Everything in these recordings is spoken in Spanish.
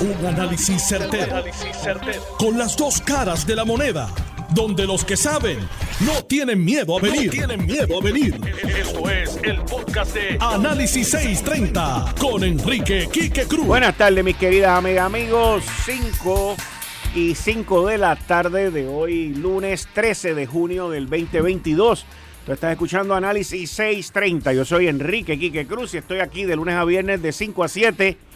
Un análisis certero, Con las dos caras de la moneda. Donde los que saben no tienen miedo a venir. tienen miedo a venir. Esto es el podcast de Análisis 630 con Enrique Quique Cruz. Buenas tardes, mis queridas amigas, amigos. 5 y 5 de la tarde de hoy, lunes 13 de junio del 2022. Tú estás escuchando Análisis 630. Yo soy Enrique Quique Cruz y estoy aquí de lunes a viernes de 5 a 7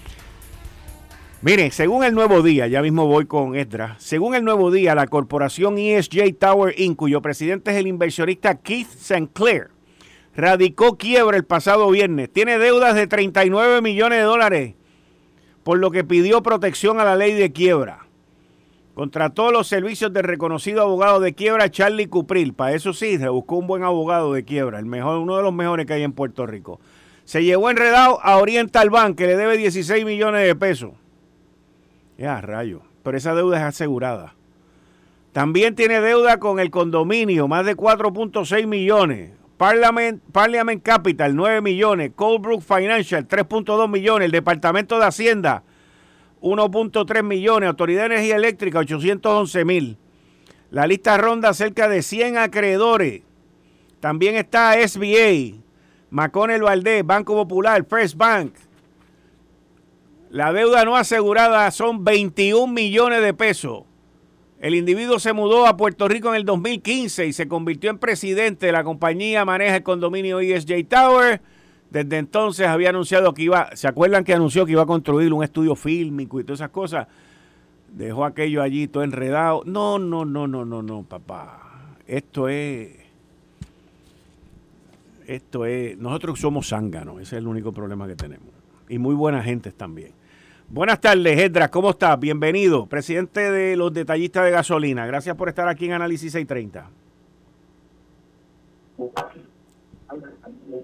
Miren, según el nuevo día, ya mismo voy con Esdra, según el nuevo día, la corporación ESJ Tower Inc., cuyo presidente es el inversionista Keith St. Clair, radicó quiebra el pasado viernes. Tiene deudas de 39 millones de dólares, por lo que pidió protección a la ley de quiebra. Contrató los servicios del reconocido abogado de quiebra Charlie Cupril. Para eso sí, se buscó un buen abogado de quiebra, el mejor, uno de los mejores que hay en Puerto Rico. Se llevó enredado a Oriental Bank, que le debe 16 millones de pesos. Ya, rayo. Pero esa deuda es asegurada. También tiene deuda con el condominio, más de 4.6 millones. Parliament, Parliament Capital, 9 millones. Coldbrook Financial, 3.2 millones. El Departamento de Hacienda, 1.3 millones. Autoridad de Energía Eléctrica, 811 mil. La lista ronda cerca de 100 acreedores. También está SBA, Maconel Valdés, Banco Popular, First Bank, la deuda no asegurada son 21 millones de pesos. El individuo se mudó a Puerto Rico en el 2015 y se convirtió en presidente de la compañía maneja el condominio ESJ Tower. Desde entonces había anunciado que iba, ¿se acuerdan que anunció que iba a construir un estudio fílmico y todas esas cosas? Dejó aquello allí todo enredado. No, no, no, no, no, no, papá. Esto es esto es, nosotros somos zánganos, ese es el único problema que tenemos. Y muy buena gente también. Buenas tardes, Edra, ¿cómo estás? Bienvenido, presidente de los detallistas de gasolina. Gracias por estar aquí en Análisis 630.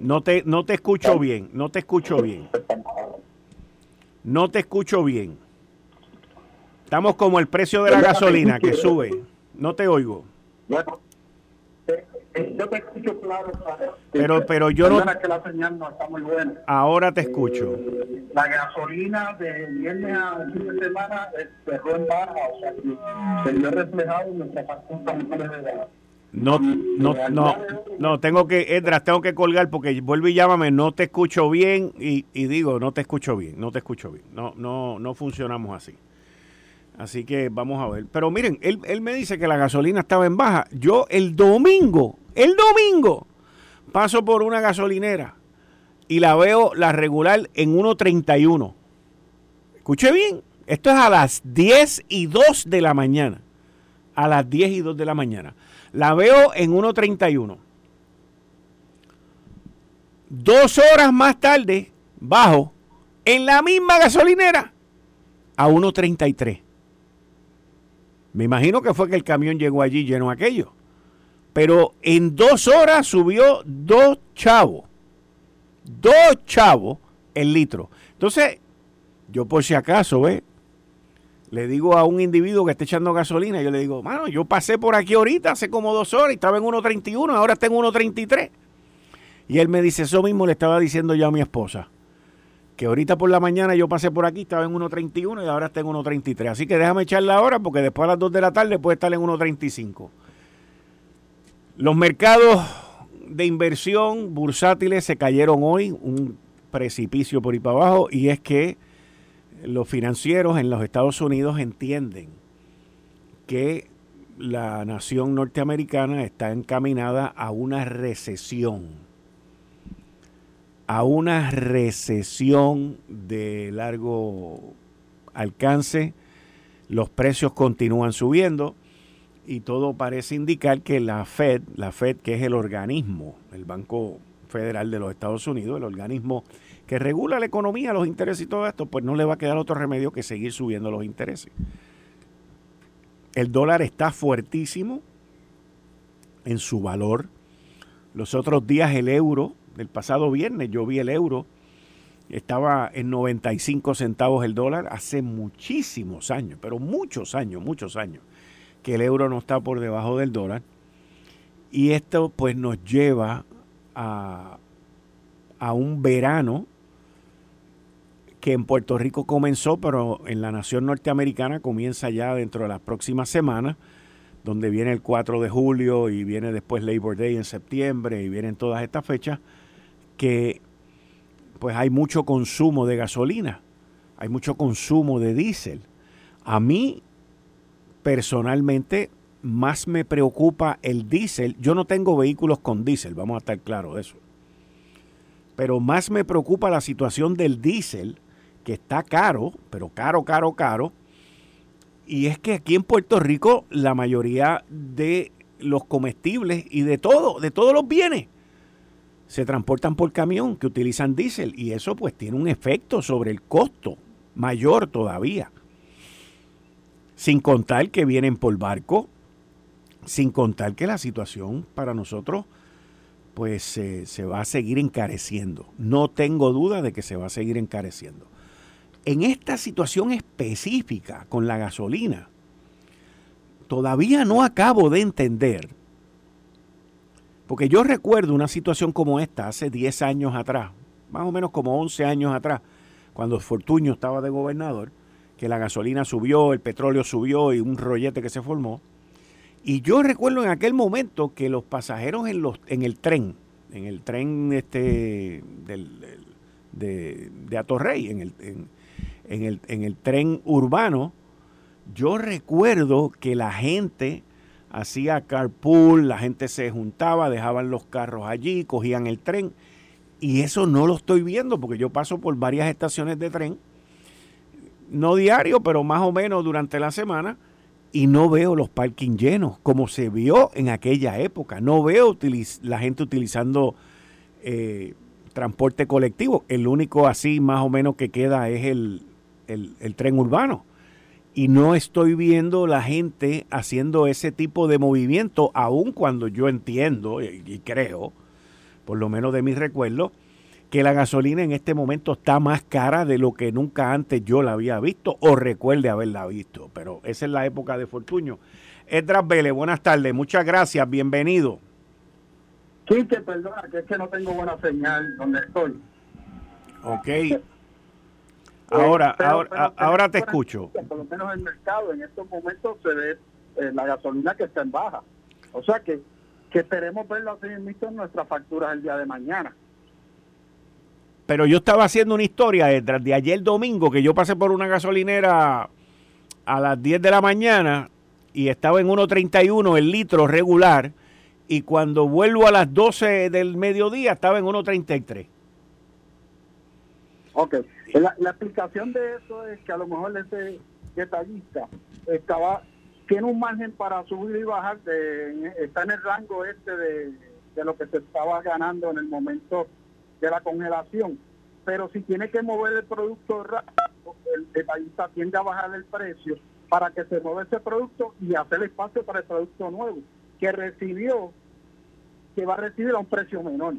No te, no te escucho bien, no te escucho bien. No te escucho bien. Estamos como el precio de la gasolina que sube. No te oigo. Eh, yo te escucho claro. Pero, pero yo no. que la señal no está muy buena. Ahora te escucho. Eh, la gasolina de viernes a fin de semana cerró en baja, o sea, que se vio reflejado en nuestra factura de no, no, no, no, tengo que, Edras, tengo que colgar porque vuelvo y llámame, no te escucho bien y, y digo, no te escucho bien, no te escucho bien, no, no, no funcionamos así. Así que vamos a ver. Pero miren, él, él me dice que la gasolina estaba en baja. Yo el domingo, el domingo, paso por una gasolinera y la veo la regular en 1.31. Escuche bien, esto es a las 10 y 2 de la mañana. A las 10 y 2 de la mañana. La veo en 1.31. Dos horas más tarde, bajo, en la misma gasolinera, a 1.33. Me imagino que fue que el camión llegó allí lleno aquello. Pero en dos horas subió dos chavos. Dos chavos el litro. Entonces, yo por si acaso, ¿ves? Le digo a un individuo que está echando gasolina, yo le digo, mano, yo pasé por aquí ahorita hace como dos horas y estaba en 1.31, ahora está en 1.33. Y él me dice, eso mismo le estaba diciendo yo a mi esposa que ahorita por la mañana yo pasé por aquí, estaba en 1.31 y ahora está en 1.33. Así que déjame echarla ahora porque después a las 2 de la tarde puede estar en 1.35. Los mercados de inversión bursátiles se cayeron hoy, un precipicio por ahí para abajo, y es que los financieros en los Estados Unidos entienden que la nación norteamericana está encaminada a una recesión a una recesión de largo alcance, los precios continúan subiendo y todo parece indicar que la Fed, la Fed que es el organismo, el Banco Federal de los Estados Unidos, el organismo que regula la economía, los intereses y todo esto, pues no le va a quedar otro remedio que seguir subiendo los intereses. El dólar está fuertísimo en su valor. Los otros días el euro el pasado viernes yo vi el euro, estaba en 95 centavos el dólar hace muchísimos años, pero muchos años, muchos años, que el euro no está por debajo del dólar. Y esto pues nos lleva a, a un verano que en Puerto Rico comenzó, pero en la nación norteamericana comienza ya dentro de las próximas semanas, donde viene el 4 de julio y viene después Labor Day en septiembre y vienen todas estas fechas, que pues hay mucho consumo de gasolina, hay mucho consumo de diésel. A mí, personalmente, más me preocupa el diésel. Yo no tengo vehículos con diésel, vamos a estar claros de eso. Pero más me preocupa la situación del diésel que está caro, pero caro, caro, caro. Y es que aquí en Puerto Rico la mayoría de los comestibles y de todo, de todos los bienes, se transportan por camión que utilizan diésel y eso pues tiene un efecto sobre el costo mayor todavía. Sin contar que vienen por barco, sin contar que la situación para nosotros pues se va a seguir encareciendo. No tengo duda de que se va a seguir encareciendo en esta situación específica con la gasolina, todavía no acabo de entender, porque yo recuerdo una situación como esta hace 10 años atrás, más o menos como 11 años atrás, cuando Fortuño estaba de gobernador, que la gasolina subió, el petróleo subió y un rollete que se formó. Y yo recuerdo en aquel momento que los pasajeros en, los, en el tren, en el tren este de, de Atorrey, en el, en el, en el tren urbano, yo recuerdo que la gente hacía carpool, la gente se juntaba, dejaban los carros allí, cogían el tren. Y eso no lo estoy viendo porque yo paso por varias estaciones de tren, no diario, pero más o menos durante la semana, y no veo los parking llenos como se vio en aquella época. No veo la gente utilizando eh, transporte colectivo. El único así más o menos que queda es el, el, tren urbano. Y no estoy viendo la gente haciendo ese tipo de movimiento, aun cuando yo entiendo y, creo, por lo menos de mis recuerdos, que la gasolina en este momento está más cara de lo que nunca antes yo la había visto o recuerde haberla visto. Pero esa es la época de Fortuño. Edras Vélez, buenas tardes, muchas gracias, bienvenido. Sí, que perdona, que es que no tengo buena señal donde estoy. Ok. Ahora, ahora, ahora te escucho. Por lo menos el mercado en estos momentos se ve eh, la gasolina que está en baja. O sea que, que esperemos verlo así en nuestras facturas el día de mañana. Pero yo estaba haciendo una historia detrás de ayer domingo que yo pasé por una gasolinera a las 10 de la mañana y estaba en 1.31 el litro regular y cuando vuelvo a las 12 del mediodía estaba en 1.33. Ok. La, la, explicación de eso es que a lo mejor ese detallista estaba tiene un margen para subir y bajar, de, está en el rango este de, lo que se estaba ganando en el momento de la congelación. Pero si tiene que mover el producto rápido, el detallista tiende a bajar el precio para que se mueva ese producto y hacer espacio para el producto nuevo, que recibió, que va a recibir a un precio menor.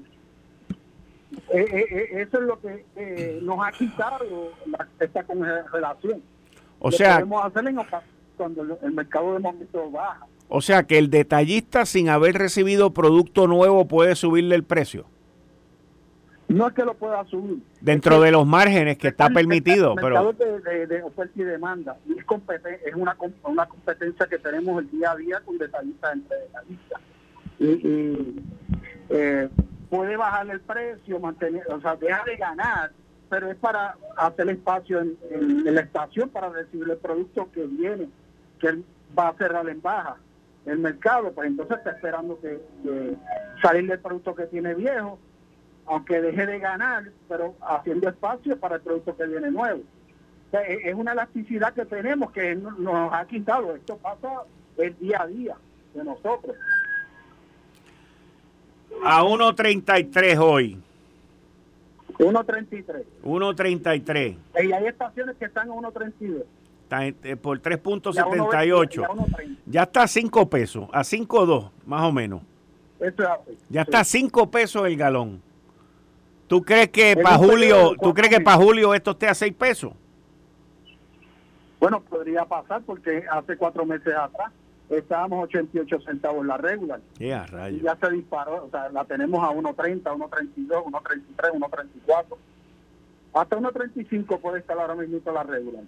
Eh, eh, eh, eso es lo que nos ha quitado esta congelación. O sea, podemos hacer cuando el mercado de momento baja. O sea que el detallista sin haber recibido producto nuevo puede subirle el precio. No es que lo pueda subir. Dentro de los márgenes que está permitido. Pero de, de, oferta y demanda es, es una, una competencia que tenemos el día a día con detallistas entre detallistas. Y, y eh, puede bajar el precio, mantener, o sea, deja de ganar, pero es para hacer espacio en, la estación para recibir el producto que viene, que va a cerrar en baja el mercado, pues entonces está esperando que, salir del producto que tiene viejo, aunque deje de ganar, pero haciendo espacio para el producto que viene nuevo. E, es una elasticidad que tenemos que nos ha quitado. Esto pasa el día a día de nosotros a 1.33 hoy. 1.33. 1.33. Y hay estaciones que están a 1.32. Eh, por 3.78. Ya está a 5 pesos, a 5.2 más o menos. Ya está a 5 pesos el galón. ¿Tú crees que para julio, tú crees que para julio esto esté a 6 pesos? Bueno, podría pasar porque hace cuatro meses atrás estábamos 88 centavos la regular. y ya se disparó, o sea, la tenemos a 1.30, 1.32, 1.33, 1.34. Hasta 1.35 puede estar ahora mismo la regular.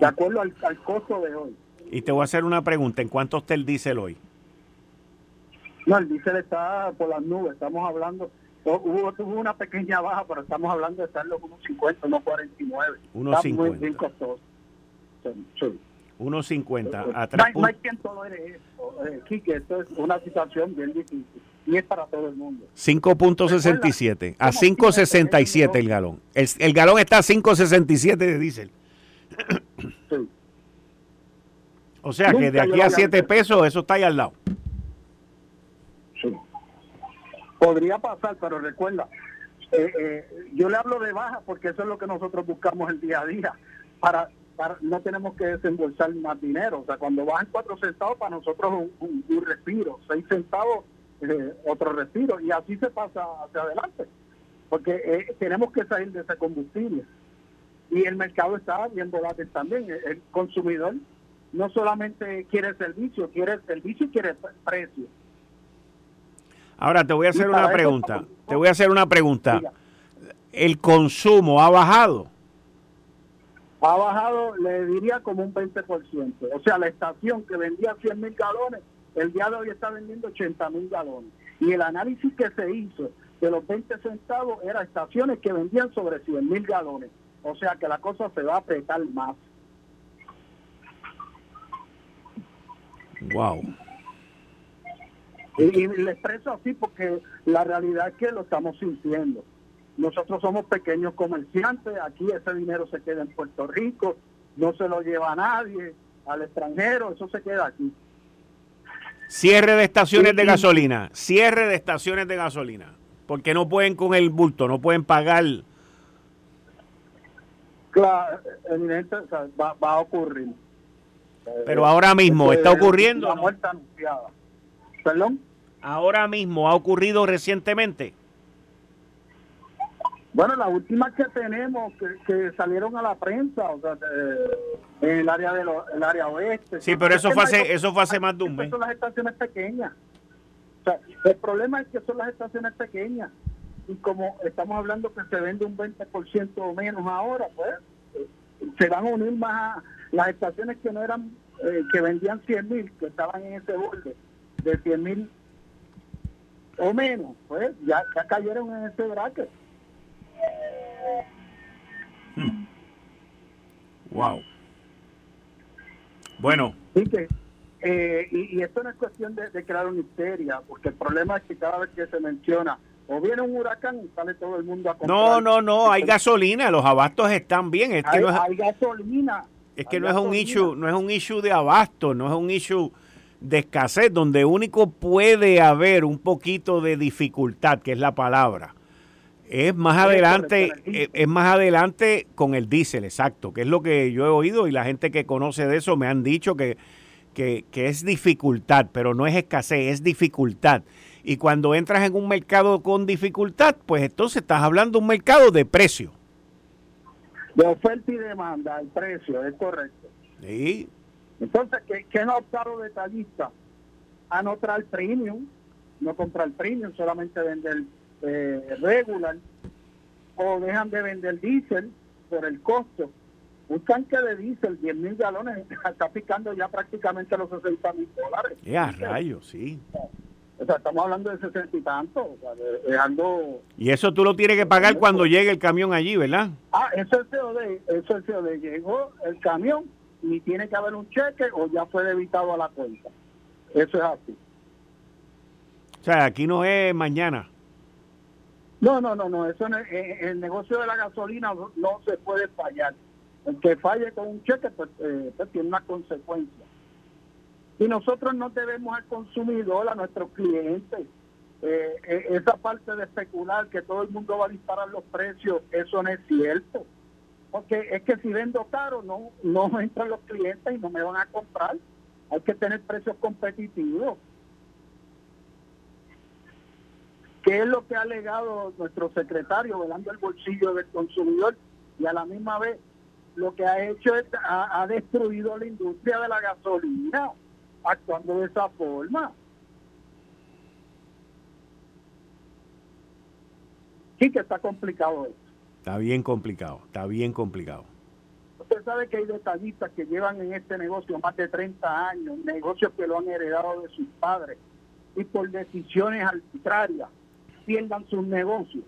De acuerdo al, costo de hoy. Y te voy a hacer una pregunta. ¿En cuánto está el diésel hoy? No, el diésel está por las nubes. Estamos hablando... Hubo, una pequeña baja, pero estamos hablando de estar los 1.50, 1.49. 1.50. muy costoso. Sí. 1.50 a 3 no, hay, quien tolere eso, eh, Quique, esto es una situación bien difícil y es para todo el mundo. 5.67 a 5.67 el galón. El, el, galón está a 5.67 de diésel. Sí. O sea que de aquí a 7 pesos eso está ahí al lado. Sí. Podría pasar, pero recuerda, eh, eh, yo le hablo de baja porque eso es lo que nosotros buscamos el día a día. Para no tenemos que desembolsar más dinero. O sea, cuando bajan cuatro centavos, para nosotros un, un, respiro. Seis centavos, eh, otro respiro. Y así se pasa hacia adelante. Porque eh, tenemos que salir de ese combustible. Y el mercado está bien volátil también. El consumidor no solamente quiere servicio, quiere servicio y quiere precio. Ahora te voy a hacer una pregunta. te voy a hacer una pregunta. ¿El consumo ha bajado? ha bajado, le diría, como un 20%. O sea, la estación que vendía 100 mil galones, el día de hoy está vendiendo 80 mil galones. Y el análisis que se hizo de los 20 centavos era estaciones que vendían sobre 100 mil galones. O sea que la cosa se va a apretar más. Wow. Y, y le expreso así porque la realidad es que lo estamos sintiendo. Nosotros somos pequeños comerciantes, aquí ese dinero se queda en Puerto Rico, no se lo lleva a nadie, al extranjero, eso se queda aquí. Cierre de estaciones de gasolina, cierre de estaciones de gasolina, porque no pueden con el bulto, no pueden pagar. Claro, evidente, va, a ocurrir. Pero ahora mismo está ocurriendo. La muerte anunciada. ¿Perdón? Ahora mismo ha ocurrido recientemente. Bueno, las últimas que tenemos que, salieron a la prensa, o sea, en el área de el área oeste. Sí, pero eso fue hace, eso fue hace más de un mes. Son las estaciones pequeñas. O sea, el problema es que son las estaciones pequeñas y como estamos hablando que se vende un 20% o menos ahora, pues se van a unir más las estaciones que no eran, eh, que vendían 100 mil, que estaban en ese borde de 100 mil o menos, pues ya, ya cayeron en ese bracket. Hmm. Wow. Bueno. Eh, y, esto no es cuestión de, crear una histeria, porque el problema es que cada vez que se menciona o viene un huracán y sale todo el mundo a comprar. No, no, no, hay gasolina, los abastos están bien. Es que hay, no es, hay gasolina. Es que no es un issue, no es un issue de abasto, no es un issue de escasez, donde único puede haber un poquito de dificultad, que es la palabra, es más adelante, eh, es más adelante con el diésel, exacto, que es lo que yo he oído y la gente que conoce de eso me han dicho que, que, es dificultad, pero no es escasez, es dificultad. Y cuando entras en un mercado con dificultad, pues entonces estás hablando de un mercado de precio. De oferta y demanda, el precio, es correcto. Sí. Entonces, ¿qué, qué no optaron detallistas? A no traer premium, no comprar premium, solamente vender eh, regular o dejan de vender diésel por el costo. Un tanque de diésel, 10 mil galones, está picando ya prácticamente los 60 mil dólares. Ya, rayos, sí. O sea, estamos hablando de 60 y tanto, dejando... Y eso tú lo tienes que pagar cuando llegue el camión allí, ¿verdad? Ah, eso es COD, eso es COD. Llegó el camión y tiene que haber un cheque o ya fue debitado a la cuenta. Eso es así. O sea, aquí no es mañana. No, no, no, no, eso eh, eh, el negocio de la gasolina no, se puede fallar. El que falle con un cheque, pues, eh, pues, tiene una consecuencia. Y nosotros no debemos al consumidor, a nuestros clientes, esa parte de especular que todo el mundo va a disparar los precios, eso no es cierto. Porque es que si vendo caro, no, no entran los clientes y no me van a comprar. Hay que tener precios competitivos. ¿Qué es lo que ha alegado nuestro secretario, velando el bolsillo del consumidor? Y a la misma vez lo que ha hecho es, ha, destruido la industria de la gasolina, actuando de esa forma. Sí que está complicado esto. Está bien complicado, está bien complicado. Usted sabe que hay detallistas que llevan en este negocio más de 30 años, negocios que lo han heredado de sus padres y por decisiones arbitrarias pierdan sus negocios.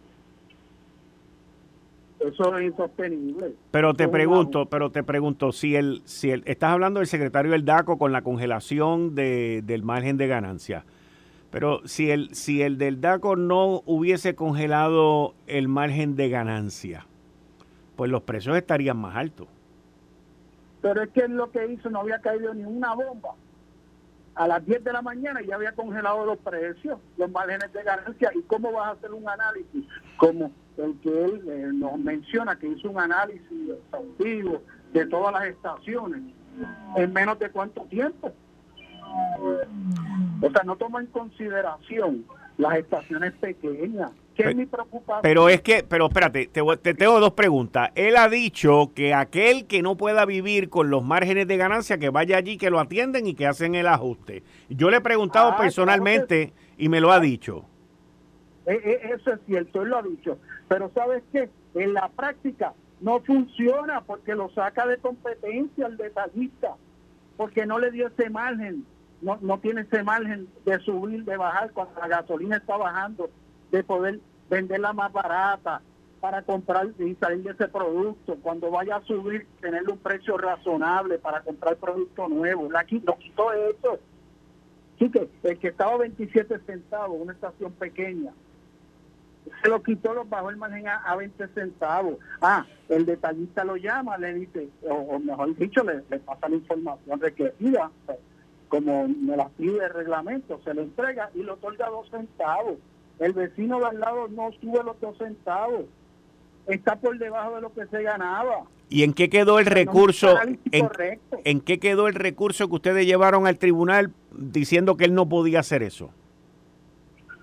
Eso es insostenible. Pero te pregunto, pero te pregunto, si el, si el, estás hablando del secretario del DACO con la congelación de, del margen de ganancia, pero si el, si el del DACO no hubiese congelado el margen de ganancia, pues los precios estarían más altos. Pero es que lo que hizo no había caído ni una bomba. A las 10 de la mañana ya había congelado los precios, los márgenes de ganancia. ¿Y cómo vas a hacer un análisis como el que él eh, nos menciona, que hizo un análisis exhaustivo de todas las estaciones en menos de cuánto tiempo? O sea, no toma en consideración las estaciones pequeñas. ¿Qué es mi preocupación? Pero es que, pero espérate, te, te, tengo dos preguntas. Él ha dicho que aquel que no pueda vivir con los márgenes de ganancia, que vaya allí, que lo atienden y que hacen el ajuste. Yo le he preguntado ah, personalmente y me lo ha dicho. E, e, eso es cierto, él lo ha dicho. Pero ¿sabes qué? En la práctica no funciona porque lo saca de competencia el detallista, porque no le dio ese margen no, no tiene ese margen de subir, de bajar cuando la gasolina está bajando, de poder venderla más barata para comprar y salir de ese producto. Cuando vaya a subir, tenerle un precio razonable para comprar producto nuevo. La, lo quitó eso. Sí que el que estaba 27 centavos, una estación pequeña, se lo quitó, lo bajó el margen a, 20 centavos. Ah, el detallista lo llama, le dice, o, mejor dicho, le, le pasa la información requerida como me la pide el reglamento, se le entrega y lo otorga dos centavos. El vecino de al lado no sube los dos centavos. Está por debajo de lo que se ganaba. ¿Y en qué quedó el recurso? en, qué quedó el recurso que ustedes llevaron al tribunal diciendo que él no podía hacer eso?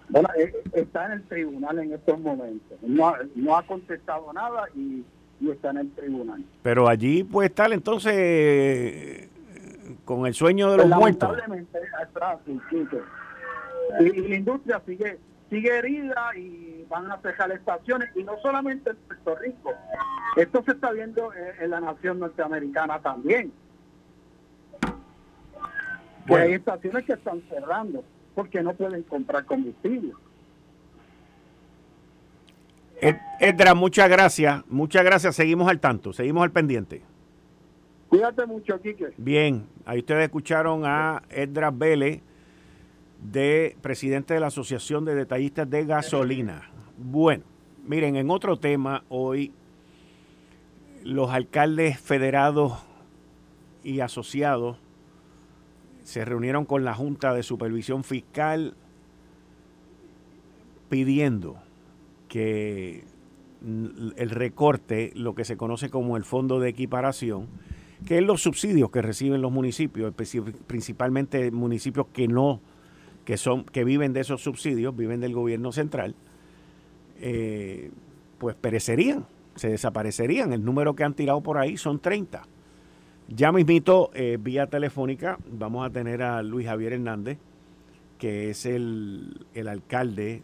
Bueno, eh, está en el tribunal en estos momentos. No, no ha contestado nada y, y, está en el tribunal. Pero allí puede estar entonces con el sueño de los muertos. Lamentablemente, y, la industria sigue sigue herida y van a cerrar estaciones y no solamente en Puerto Rico esto se está viendo en, la nación norteamericana también pues hay estaciones que están cerrando porque no pueden comprar combustible Edra, muchas gracias, muchas gracias, seguimos al tanto, seguimos al pendiente. Cuídate mucho, Quique. Bien, ahí ustedes escucharon a Edra Vélez, de presidente de la Asociación de Detallistas de Gasolina. Bueno, miren, en otro tema, hoy los alcaldes federados y asociados se reunieron con la Junta de Supervisión Fiscal pidiendo que el recorte, lo que se conoce como el fondo de equiparación, que es los subsidios que reciben los municipios, principalmente municipios que no, que son, que viven de esos subsidios, viven del gobierno central, eh, pues perecerían, se desaparecerían. El número que han tirado por ahí son 30. Ya mismito, eh, vía telefónica, vamos a tener a Luis Javier Hernández, que es el, el alcalde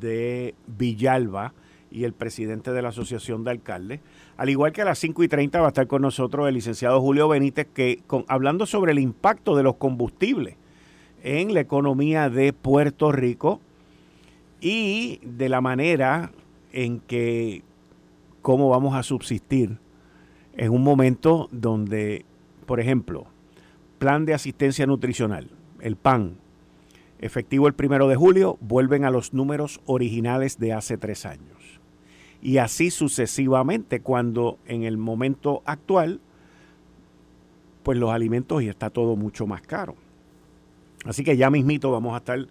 de Villalba y el presidente de la Asociación de Alcaldes. Al igual que a las 5 y 30 va a estar con nosotros el licenciado Julio Benítez, que hablando sobre el impacto de los combustibles en la economía de Puerto Rico y de la manera en que cómo vamos a subsistir en un momento donde, por ejemplo, plan de asistencia nutricional, el PAN, efectivo el primero de julio, vuelven a los números originales de hace tres años y así sucesivamente cuando en el momento actual pues los alimentos y está todo mucho más caro. Así que ya mismito vamos a estar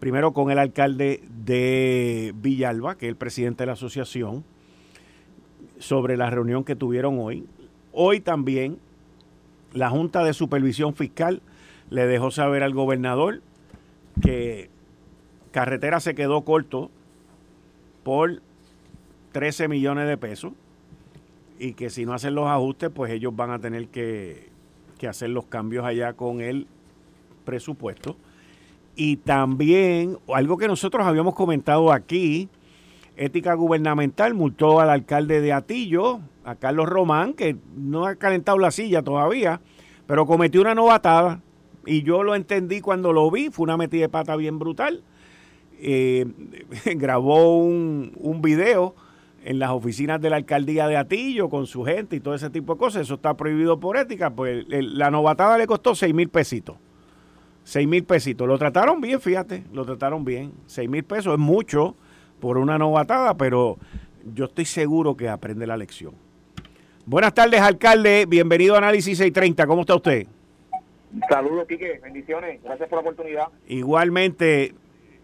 primero con el alcalde de Villalba, que es el presidente de la asociación, sobre la reunión que tuvieron hoy. Hoy también la Junta de Supervisión Fiscal le dejó saber al gobernador que carretera se quedó corto por 13 millones de pesos y que si no hacen los ajustes, pues ellos van a tener que, hacer los cambios allá con el presupuesto. Y también algo que nosotros habíamos comentado aquí, Ética Gubernamental multó al alcalde de Atillo, a Carlos Román, que no ha calentado la silla todavía, pero cometió una novatada. Y yo lo entendí cuando lo vi, fue una metida de pata bien brutal. Eh, grabó un, un video en las oficinas de la alcaldía de Atillo con su gente y todo ese tipo de cosas. Eso está prohibido por ética. Pues la novatada le costó 6 mil pesitos. 6 mil pesitos. Lo trataron bien, fíjate, lo trataron bien. 6 mil pesos es mucho por una novatada, pero yo estoy seguro que aprende la lección. Buenas tardes, alcalde. Bienvenido a Análisis 630. ¿Cómo está usted? Saludos, Quique. Bendiciones. Gracias por la oportunidad. Igualmente,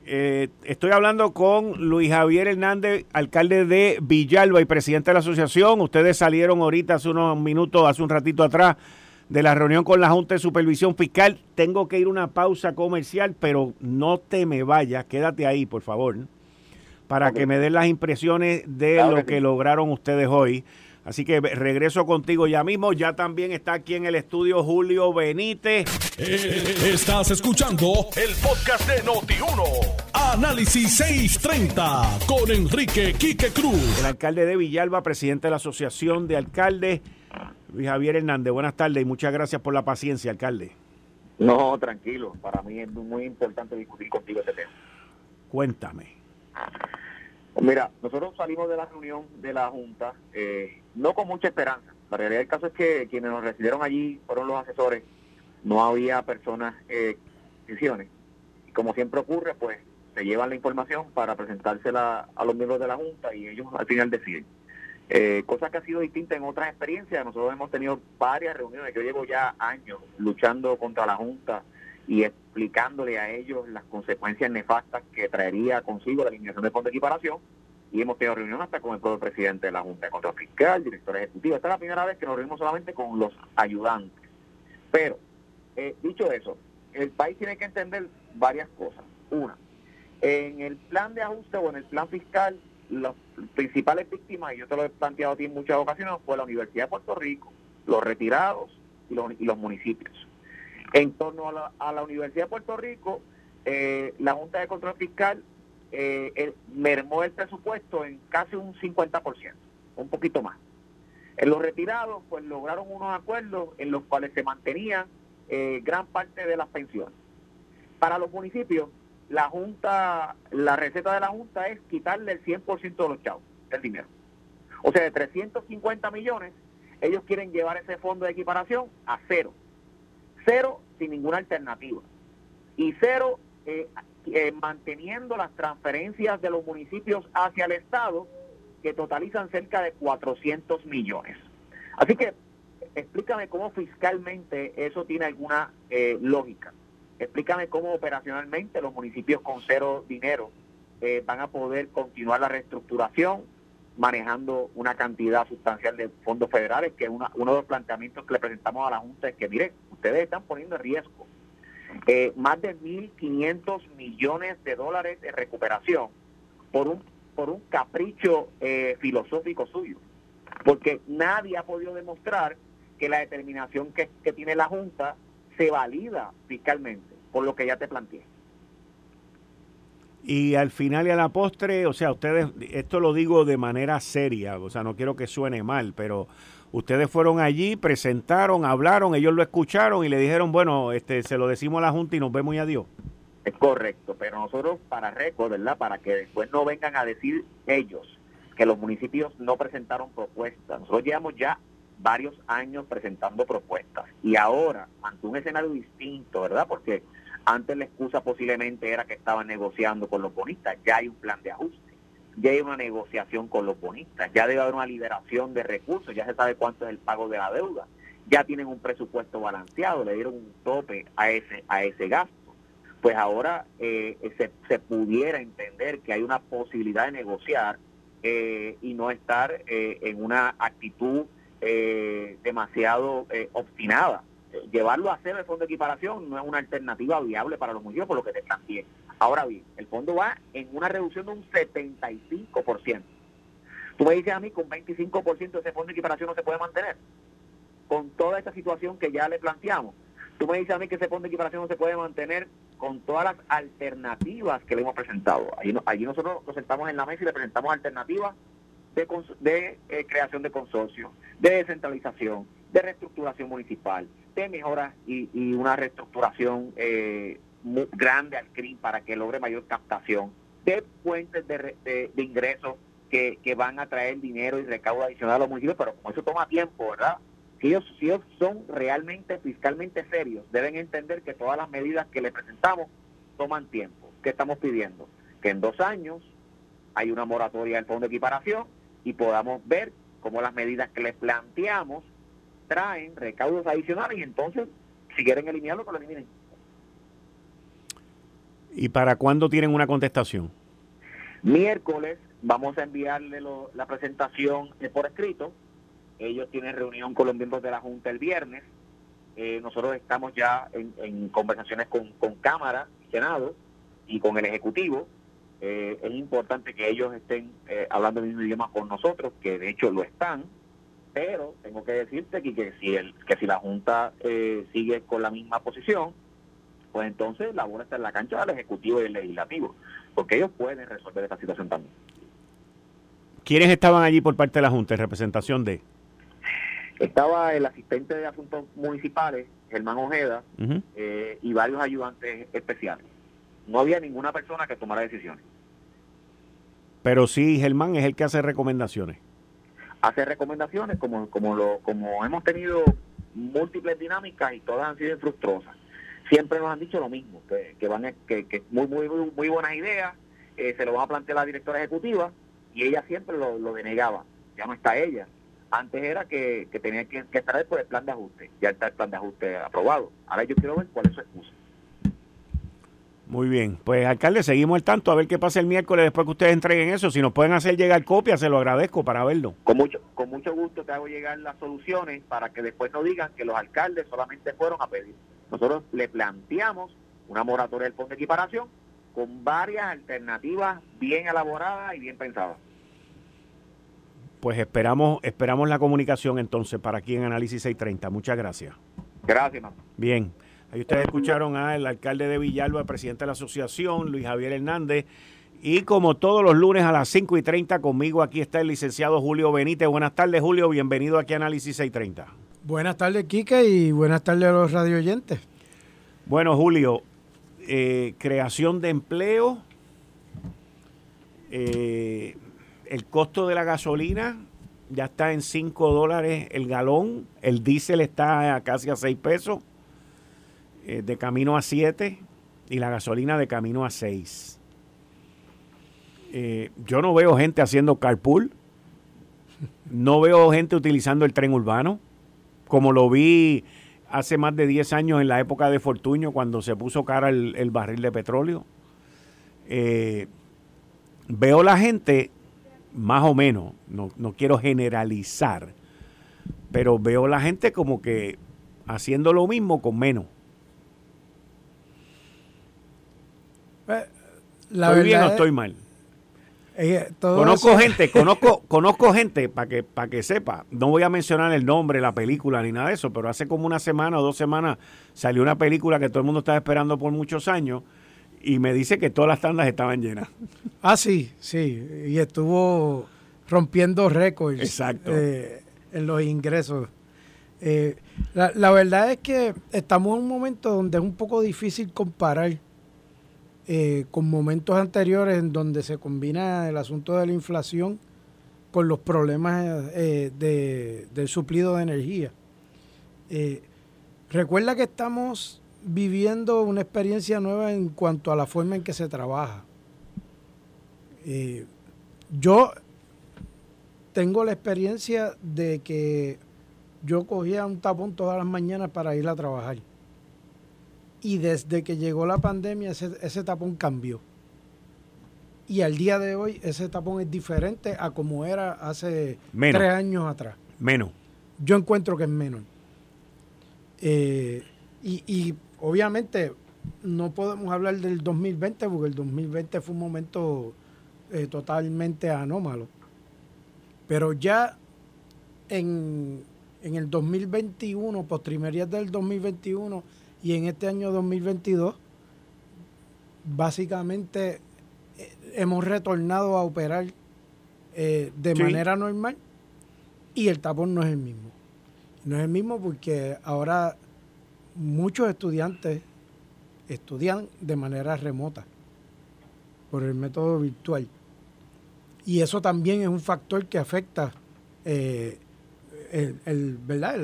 eh, estoy hablando con Luis Javier Hernández, alcalde de Villalba y presidente de la asociación. Ustedes salieron ahorita hace unos minutos, hace un ratito atrás, de la reunión con la Junta de Supervisión Fiscal. Tengo que ir a una pausa comercial, pero no te me vayas, quédate ahí, por favor, para que me den las impresiones de lo que lograron ustedes hoy. Así que regreso contigo ya mismo. Ya también está aquí en el estudio Julio Benítez. Eh, estás escuchando el podcast de Noti1. Análisis 630 con Enrique Quique Cruz. El alcalde de Villalba, presidente de la Asociación de Alcaldes, Luis Javier Hernández. Buenas tardes y muchas gracias por la paciencia, alcalde. No, tranquilo. Para mí es muy importante discutir contigo este tema. Cuéntame. Mira, nosotros salimos de la reunión de la Junta eh, no con mucha esperanza. La realidad del caso es que quienes nos recibieron allí fueron los asesores, no había personas eh, decisiones. Y como siempre ocurre, pues se llevan la información para presentársela a los miembros de la Junta y ellos al final deciden. Eh, cosa que ha sido distinta en otras experiencias. Nosotros hemos tenido varias reuniones. Yo llevo ya años luchando contra la Junta y explicándole a ellos las consecuencias nefastas que traería consigo la eliminación del fondo de equiparación. Y hemos tenido reuniones hasta con el propio presidente de la Junta de Control Fiscal, director ejecutivo. Esta es la primera vez que nos reunimos solamente con los ayudantes. Pero, eh, dicho eso, el país tiene que entender varias cosas. Una, en el plan de ajuste o en el plan fiscal, las principales víctimas, y yo te lo he planteado a ti en muchas ocasiones, fue la Universidad de Puerto Rico, los retirados y los, y los municipios. En torno a la, Universidad de Puerto Rico, eh, la Junta de Control Fiscal eh, mermó el presupuesto en casi un 50%, un poquito más. En los retirados, pues lograron unos acuerdos en los cuales se mantenían eh, gran parte de las pensiones. Para los municipios, la Junta, la receta de la Junta es quitarle el 100% de los chavos, del dinero. O sea, de 350 millones, ellos quieren llevar ese fondo de equiparación a cero. Cero sin ninguna alternativa. Y cero eh, eh, manteniendo las transferencias de los municipios hacia el Estado, que totalizan cerca de 400 millones. Así que explícame cómo fiscalmente eso tiene alguna eh, lógica. Explícame cómo operacionalmente los municipios con cero dinero eh, van a poder continuar la reestructuración manejando una cantidad sustancial de fondos federales, que uno de los planteamientos que le presentamos a la Junta es que, mire, ustedes están poniendo en riesgo eh, más de 1.500 millones de dólares de recuperación por un, por un capricho eh, filosófico suyo, porque nadie ha podido demostrar que la determinación que, que tiene la Junta se valida fiscalmente, por lo que ya te planteé. Y al final y a la postre, o sea, ustedes, esto lo digo de manera seria, o sea, no quiero que suene mal, pero ustedes fueron allí, presentaron, hablaron, ellos lo escucharon y le dijeron, bueno, este, se lo decimos a la Junta y nos vemos y adiós. Es correcto, pero nosotros para récord, ¿verdad? Para que después no vengan a decir ellos que los municipios no presentaron propuestas. Nosotros llevamos ya varios años presentando propuestas y ahora ante un escenario distinto, ¿verdad? Porque antes la excusa posiblemente era que estaban negociando con los bonistas, ya hay un plan de ajuste, ya hay una negociación con los bonistas, ya debe haber una liberación de recursos, ya se sabe cuánto es el pago de la deuda, ya tienen un presupuesto balanceado, le dieron un tope a ese a ese gasto. Pues ahora eh, se, se pudiera entender que hay una posibilidad de negociar eh, y no estar eh, en una actitud eh, demasiado eh, obstinada. llevarlo a hacer el fondo de equiparación no es una alternativa viable para los municipios, por lo que te planteé. Ahora bien, el fondo va en una reducción de un 75%. Tú me dices a mí, con 25% de ese fondo de equiparación no se puede mantener. Con toda esta situación que ya le planteamos. Tú me dices a mí que ese fondo de equiparación no se puede mantener con todas las alternativas que le hemos presentado. Allí, nosotros nos sentamos en la mesa y le presentamos alternativas de, eh, creación de consorcios, de descentralización, de reestructuración municipal, de mejoras y, una reestructuración eh, muy grande al CRIM para que logre mayor captación, de fuentes de, ingresos que, van a traer dinero y recaudo adicional a los municipios, pero como eso toma tiempo, ¿verdad? Si ellos, si ellos son realmente fiscalmente serios, deben entender que todas las medidas que le presentamos toman tiempo. ¿Qué estamos pidiendo? Que en dos años hay una moratoria del fondo de equiparación y podamos ver cómo las medidas que les planteamos traen recaudos adicionales y entonces, si quieren eliminarlo, que lo eliminen. ¿Y para cuándo tienen una contestación? Miércoles vamos a enviarle la presentación eh, por escrito. Ellos tienen reunión con los miembros de la Junta el viernes. Eh, nosotros estamos ya en, conversaciones con, con Cámara, Senado y con el Ejecutivo. Eh, es importante que ellos estén hablando el mismo idioma con nosotros, que de hecho lo están pero tengo que decirte que, que si el que si la Junta eh, sigue con la misma posición, pues entonces la bola está en la cancha del Ejecutivo y del Legislativo, porque ellos pueden resolver esta situación también. ¿Quiénes estaban allí por parte de la Junta en representación de? Estaba el asistente de asuntos municipales, Germán Ojeda, eh, y varios ayudantes especiales. No había ninguna persona que tomara decisiones. Pero sí, Germán es el que hace recomendaciones hacer recomendaciones como, como, lo, como hemos tenido múltiples dinámicas y todas han sido frustrosas. Siempre nos han dicho lo mismo, que, van que, que muy, muy, muy buenas ideas, eh, se lo van a plantear la directora ejecutiva y ella siempre lo, lo denegaba. Ya no está ella. Antes era que, que tenía que, que estar por el plan de ajuste. Ya está el plan de ajuste aprobado. Ahora yo quiero ver cuál es su excusa. Muy bien. Pues, alcalde, seguimos el tanto a ver qué pasa el miércoles después que ustedes entreguen eso. Si nos pueden hacer llegar copias, se lo agradezco para verlo. Con mucho, con mucho gusto te hago llegar las soluciones para que después no digan que los alcaldes solamente fueron a pedir. Nosotros le planteamos una moratoria del fondo de equiparación con varias alternativas bien elaboradas y bien pensadas. Pues esperamos, esperamos la comunicación entonces para aquí en Análisis 630. Muchas gracias. Gracias, mamá. Bien. Ahí ustedes escucharon al alcalde de Villalba, presidente de la asociación, Luis Javier Hernández. Y como todos los lunes a las 5 y 30, conmigo aquí está el licenciado Julio Benítez. Buenas tardes, Julio. Bienvenido aquí a Análisis 630. Buenas tardes, Quique, y buenas tardes a los radio oyentes. Bueno, Julio, eh, creación de empleo, eh, el costo de la gasolina ya está en 5 dólares el galón, el diésel está a casi a 6 pesos. Eh, de camino a 7 y la gasolina de camino a 6. Eh, yo no veo gente haciendo carpool, no veo gente utilizando el tren urbano, como lo vi hace más de 10 años en la época de Fortuño, cuando se puso cara el, barril de petróleo. Eh, veo la gente, más o menos, no, no quiero generalizar, pero veo la gente como que haciendo lo mismo con menos. La ¿Estoy bien o estoy mal? conozco gente, conozco, conozco gente, para que, para que sepa, no voy a mencionar el nombre, la película ni nada de eso, pero hace como una semana o dos semanas salió una película que todo el mundo estaba esperando por muchos años y me dice que todas las tandas estaban llenas. Ah, sí, sí, y estuvo rompiendo récords Exacto. Eh, en los ingresos. Eh, la, la verdad es que estamos en un momento donde es un poco difícil comparar eh, con momentos anteriores en donde se combina el asunto de la inflación con los problemas eh, de, del suplido de energía. Eh, recuerda que estamos viviendo una experiencia nueva en cuanto a la forma en que se trabaja. yo tengo la experiencia de que yo cogía un tapón todas las mañanas para ir a trabajar y desde que llegó la pandemia ese, tapón cambió. Y al día de hoy ese tapón es diferente a como era hace tres años atrás. Menos. Yo encuentro que es menos. Eh, y, obviamente no podemos hablar del 2020 porque el 2020 fue un momento eh, totalmente anómalo. Pero ya en, en el 2021, postrimerías del 2021, y en este año 2022 básicamente eh, hemos retornado a operar eh, de manera normal y el tapón no es el mismo. No es el mismo porque ahora muchos estudiantes estudian de manera remota por el método virtual. Y eso también es un factor que afecta eh, el, ¿verdad?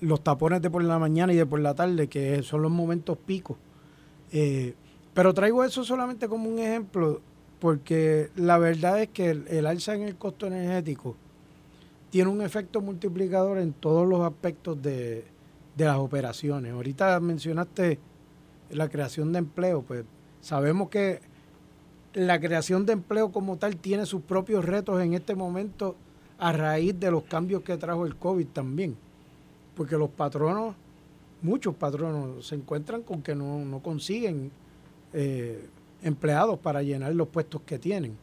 Los tapones de por la mañana y de por la tarde, que son los momentos picos. Eh, pero traigo eso solamente como un ejemplo, porque la verdad es que el, alza en el costo energético tiene un efecto multiplicador en todos los aspectos de, de las operaciones. Ahorita mencionaste la creación de empleo, pues sabemos que la creación de empleo como tal tiene sus propios retos en este momento a raíz de los cambios que trajo el COVID también. Porque los patronos, muchos patronos, se encuentran con que no, consiguen eh, empleados para llenar los puestos que tienen.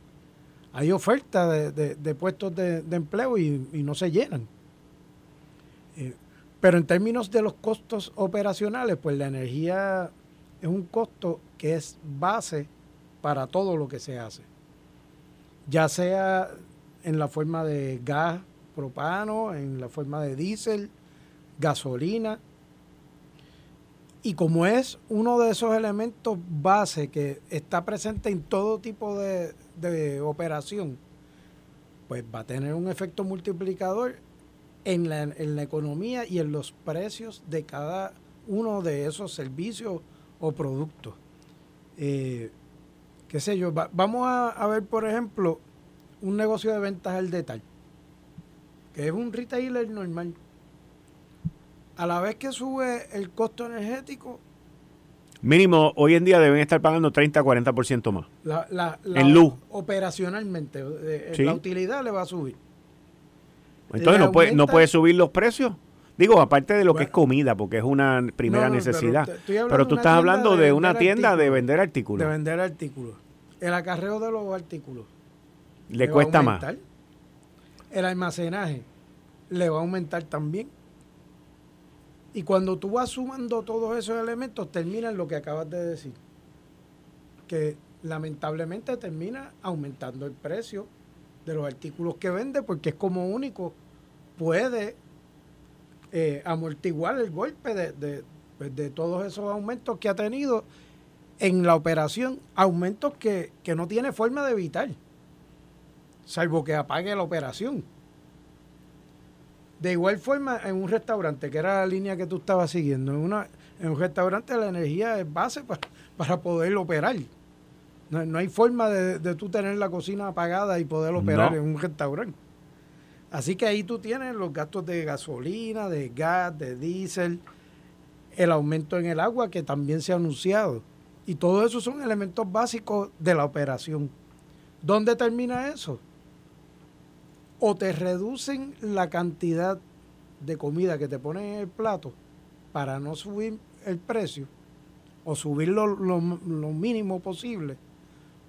Hay oferta de, puestos de, empleo y, no se llenan. Eh, pero en términos de los costos operacionales, pues la energía es un costo que es base para todo lo que se hace. Ya sea en la forma de gas propano, en la forma de diésel, gasolina. Y como es uno de esos elementos base que está presente en todo tipo de, de operación, pues va a tener un efecto multiplicador en la, en la economía y en los precios de cada uno de esos servicios o productos. Eh, qué sé yo, vamos a, ver, por ejemplo, un negocio de ventas al detalle, que es un retailer normal. A la vez que sube el costo energético, Mínimo, hoy en día deben estar pagando 30-40% más. La, en luz. Operacionalmente, eh, eh, la utilidad le va a subir. Entonces, no puede, ¿no puede subir los precios? Digo, aparte de lo que es comida, porque es una primera necesidad. Pero, tú estás hablando de, una tienda de vender artículos. De vender artículos. El acarreo de los artículos. Le, cuesta más. El almacenaje le va a aumentar también. Y cuando tú vas sumando todos esos elementos, termina en lo que acabas de decir. Que lamentablemente termina aumentando el precio de los artículos que vende, porque es como único puede eh, amortiguar el golpe pues, de, todos esos aumentos que ha tenido en la operación, aumentos que, no tiene forma de evitar, salvo que apague la operación. De igual forma, en un restaurante, que era la línea que tú estabas siguiendo, en, una, en un restaurante la energía es base para, para poder operar. No, hay forma de, de, tú tener la cocina apagada y poder operar en un restaurante. Así que ahí tú tienes los gastos de gasolina, de gas, de diésel, el aumento en el agua que también se ha anunciado. Y todo eso son elementos básicos de la operación. ¿Dónde termina eso? O te reducen la cantidad de comida que te ponen en el plato para no subir el precio o subirlo lo, mínimo posible,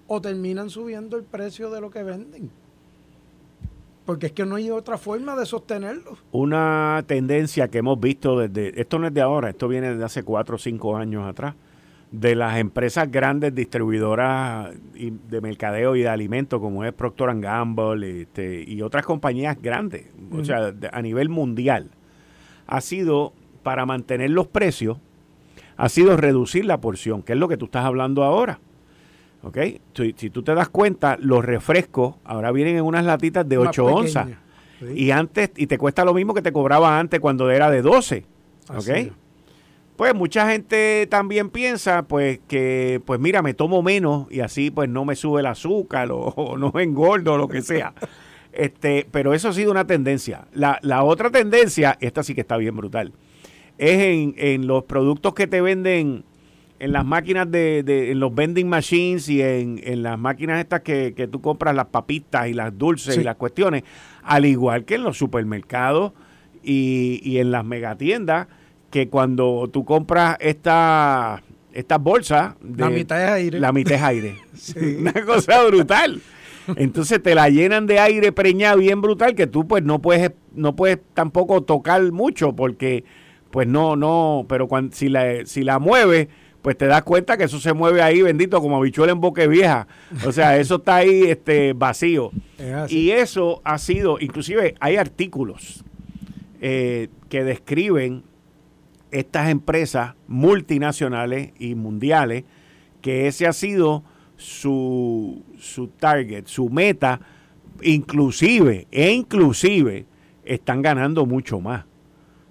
o terminan subiendo el precio de lo que venden. Porque es que no hay otra forma de sostenerlo. Una tendencia que hemos visto desde, esto no es de ahora, esto viene desde hace cuatro o cinco años atrás, de las empresas grandes distribuidoras de mercadeo y de alimentos como es Procter Gamble este, y otras compañías grandes, o sea, a nivel mundial, ha sido para mantener los precios, ha sido reducir la porción, que es lo que tú estás hablando ahora. ¿Ok? Si, tú te das cuenta, los refrescos ahora vienen en unas latitas de 8 onzas. Y antes, y te cuesta lo mismo que te cobraba antes cuando era de 12. ¿Ok? Pues mucha gente también piensa, pues, que, pues mira, me tomo menos y así, pues, no me sube el azúcar o, no me engordo o lo que sea. este, pero eso ha sido una tendencia. La, la otra tendencia, esta sí que está bien brutal, es en, en los productos que te venden en las máquinas de, de en los vending machines y en, las máquinas estas que, que, tú compras las papitas y las dulces y las cuestiones, al igual que en los supermercados y, y en las megatiendas, que cuando tú compras esta, estas bolsas... De, la mitad es aire. La mitad es aire. Una cosa brutal. Entonces te la llenan de aire preñado bien brutal que tú pues no puedes, no puedes tampoco tocar mucho porque pues no, no, pero cuando, si la, si la mueves pues te das cuenta que eso se mueve ahí, bendito, como habichuela en boque vieja. O sea, eso está ahí este, vacío. Y eso ha sido, inclusive hay artículos eh, que describen estas empresas multinacionales y mundiales, que ese ha sido su, su target, su meta, inclusive, e inclusive están ganando mucho más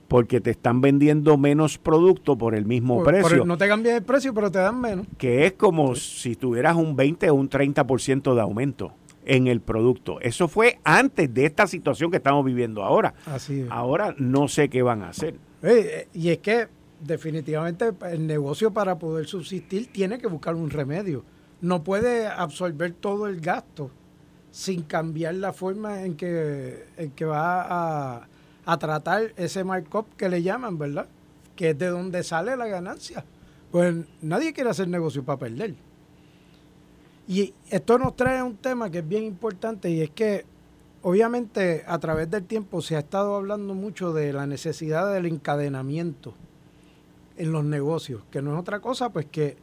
porque te están vendiendo menos producto por el mismo precio. no te cambian el precio, pero te dan menos. Que es como si tuvieras un 20 o un 30% de aumento en el producto. Eso fue antes de esta situación que estamos viviendo ahora. Así es. Ahora no sé qué van a hacer. Eh, y es que definitivamente el negocio para poder subsistir tiene que buscar un remedio. No puede absorber todo el gasto sin cambiar la forma en que, en que va a a tratar ese markup que le llaman, ¿verdad? Que es de donde sale la ganancia. Pues nadie quiere hacer negocio para perder. Y esto nos trae un tema que es bien importante y es que obviamente a través del tiempo se ha estado hablando mucho de la necesidad del encadenamiento en los negocios, que no es otra cosa pues que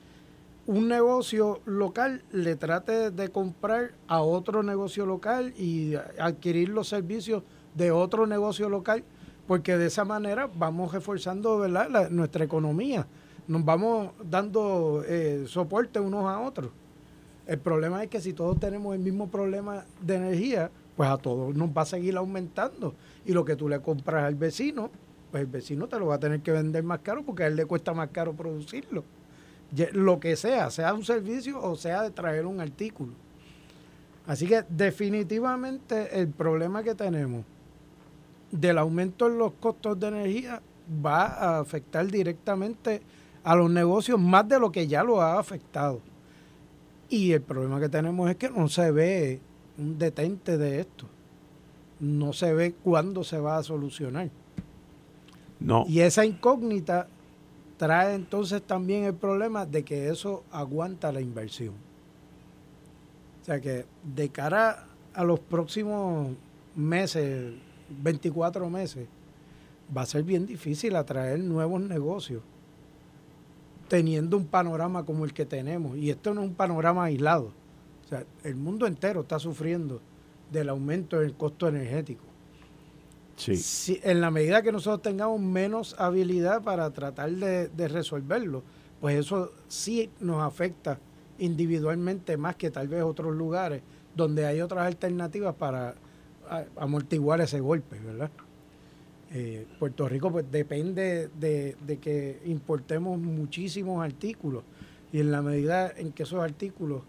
un negocio local le trate de comprar a otro negocio local y adquirir los servicios de otro negocio local, porque de esa manera vamos reforzando nuestra economía, nos vamos dando eh, soporte unos a otros. El problema es que si todos tenemos el mismo problema de energía, pues a todos nos va a seguir aumentando. Y lo que tú le compras al vecino, pues el vecino te lo va a tener que vender más caro porque a él le cuesta más caro producirlo. Lo que sea, sea un servicio o sea de traer un artículo. Así que definitivamente el problema que tenemos del aumento en los costos de energía va a afectar directamente a los negocios más de lo que ya lo ha afectado. Y el problema que tenemos es que no se ve un detente de esto. No se ve cuándo se va a solucionar. No. Y esa incógnita trae entonces también el problema de que eso aguanta la inversión. O sea que de cara a los próximos meses, 24 meses, va a ser bien difícil atraer nuevos negocios teniendo un panorama como el que tenemos. Y esto no es un panorama aislado. Sea, el mundo entero está sufriendo del aumento del costo energético. Sí. en la medida que nosotros tengamos menos habilidad para tratar de, de resolverlo, pues eso sí nos afecta individualmente más que tal vez otros lugares donde hay otras alternativas para amortiguar ese golpe, ¿verdad? Eh, Puerto Rico pues depende de, que importemos muchísimos artículos y en la medida en que esos artículos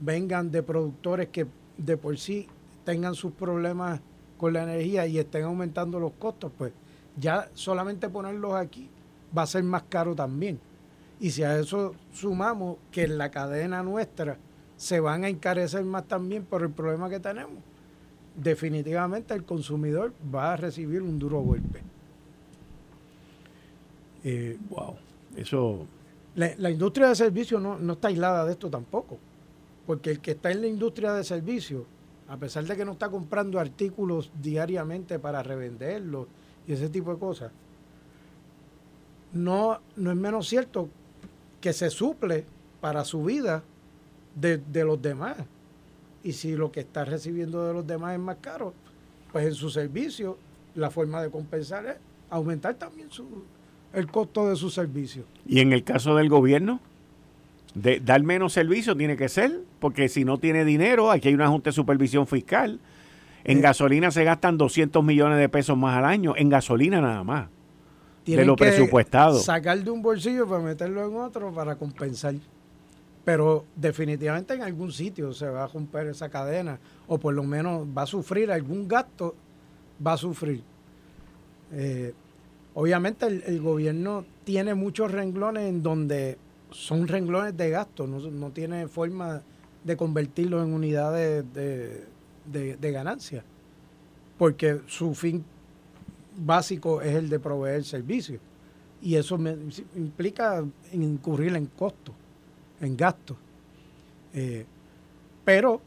vengan de productores que de por sí tengan sus problemas con la energía y estén aumentando los costos, pues ya solamente ponerlos aquí va a ser más caro también. Y si a eso sumamos que en la cadena nuestra se van a encarecer más también por el problema que tenemos, definitivamente el consumidor va a recibir un duro golpe. Eh, wow, eso... La, industria de servicios no, no, está aislada de esto tampoco, porque el que está en la industria de servicios, a pesar de que no está comprando artículos diariamente para revenderlos y ese tipo de cosas, no, no es menos cierto que se suple para su vida de, de los demás. Y si lo que está recibiendo de los demás es más caro, pues en su servicio la forma de compensar es aumentar también su, el costo de su servicio. ¿Y en el caso del gobierno? De, dar menos servicio tiene que ser, porque si no tiene dinero, aquí hay una junta de supervisión fiscal. En eh. gasolina se gastan 200 millones de pesos más al año, en gasolina nada más, de lo presupuestado. Sacar de un bolsillo para meterlo en otro para compensar pero definitivamente en algún sitio se va a romper esa cadena o por lo menos va a sufrir algún gasto, va a sufrir. Eh, obviamente el, gobierno tiene muchos renglones en donde son renglones de gasto, no, tiene forma de convertirlos en unidades de, de ganancia, porque su fin básico es el de proveer servicios y eso implica incurrir en costos en gastos. Eh, pero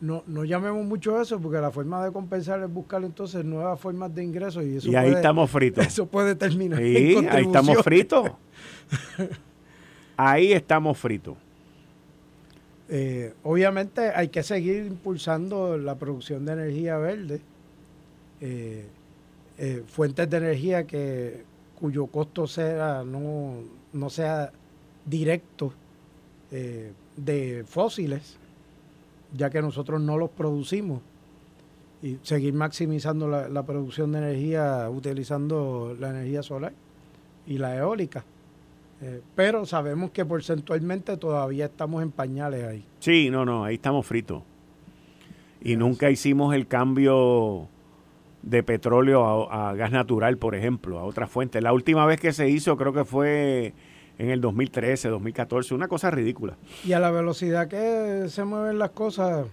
no, no llamemos mucho eso porque la forma de compensar es buscar entonces nuevas formas de ingresos y eso y ahí estamos fritos. Eso puede terminar. Sí, ahí estamos fritos. ahí estamos fritos. Eh, obviamente hay que seguir impulsando la producción de energía verde, eh, eh, fuentes de energía que cuyo costo sea no, no sea directo de fósiles, ya que nosotros no los producimos, y seguir maximizando la, producción de energía utilizando la energía solar y la eólica. Eh, pero sabemos que porcentualmente todavía estamos en pañales ahí. Sí, no, no, ahí estamos fritos. Y nunca hicimos el cambio de petróleo a, a, gas natural, por ejemplo, a otra fuente. La última vez que se hizo creo que fue en el 2013, 2014, una cosa ridícula. Y a la velocidad que se mueven las cosas,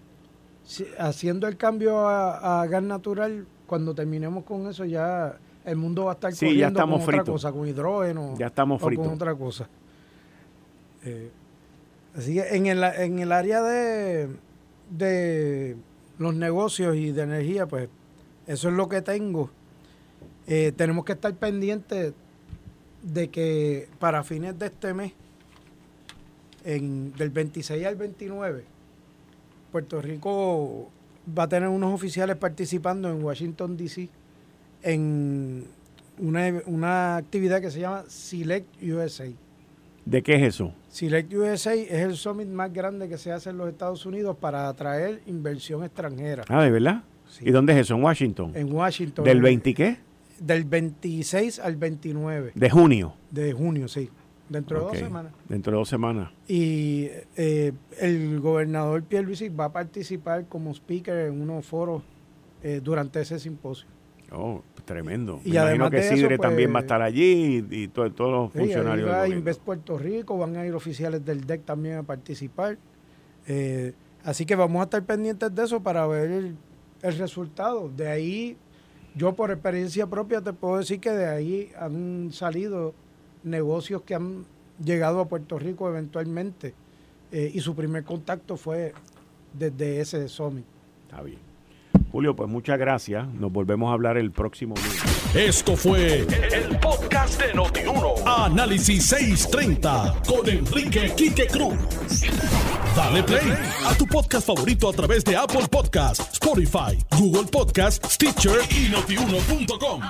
haciendo el cambio a, gas natural, cuando terminemos con eso ya el mundo va a estar corriendo con otra cosa, con hidrógeno ya estamos o con otra cosa. Eh, así que en el, en el área de, de los negocios y de energía, pues eso es lo que tengo. Eh, tenemos que estar pendientes de que para fines de este mes, en, del 26 al 29, Puerto Rico va a tener unos oficiales participando en Washington, D.C. en una, una actividad que se llama Select USA. ¿De qué es eso? Select USA es el summit más grande que se hace en los Estados Unidos para atraer inversión extranjera. Ah, ¿de verdad? ¿Y dónde es eso? ¿En Washington? En Washington. ¿Del 20 qué? Del 26 al 29. ¿De junio? De junio, sí. Dentro de dos semanas. Dentro de dos semanas. Y eh, el gobernador Pierluisi va a participar como speaker en unos foros eh, durante ese simposio. Oh, tremendo. Y Me imagino que Sidre también va a pues, estar allí y, todos los funcionarios. Va Invest Puerto Rico, van a ir oficiales del DEC también a participar. Eh, así que vamos a estar pendientes de eso para ver el, el resultado. De ahí yo por experiencia propia te puedo decir que de ahí han salido negocios que han llegado a Puerto Rico eventualmente eh, y su primer contacto fue desde ese summit. Está bien. Julio, pues muchas gracias. Nos volvemos a hablar el próximo lunes. Esto fue el, podcast de Notiuno. Análisis 630 con Enrique Quique Cruz. Dale play a tu podcast favorito a través de Apple Podcasts, Spotify, Google Podcasts, Stitcher y notiuno.com.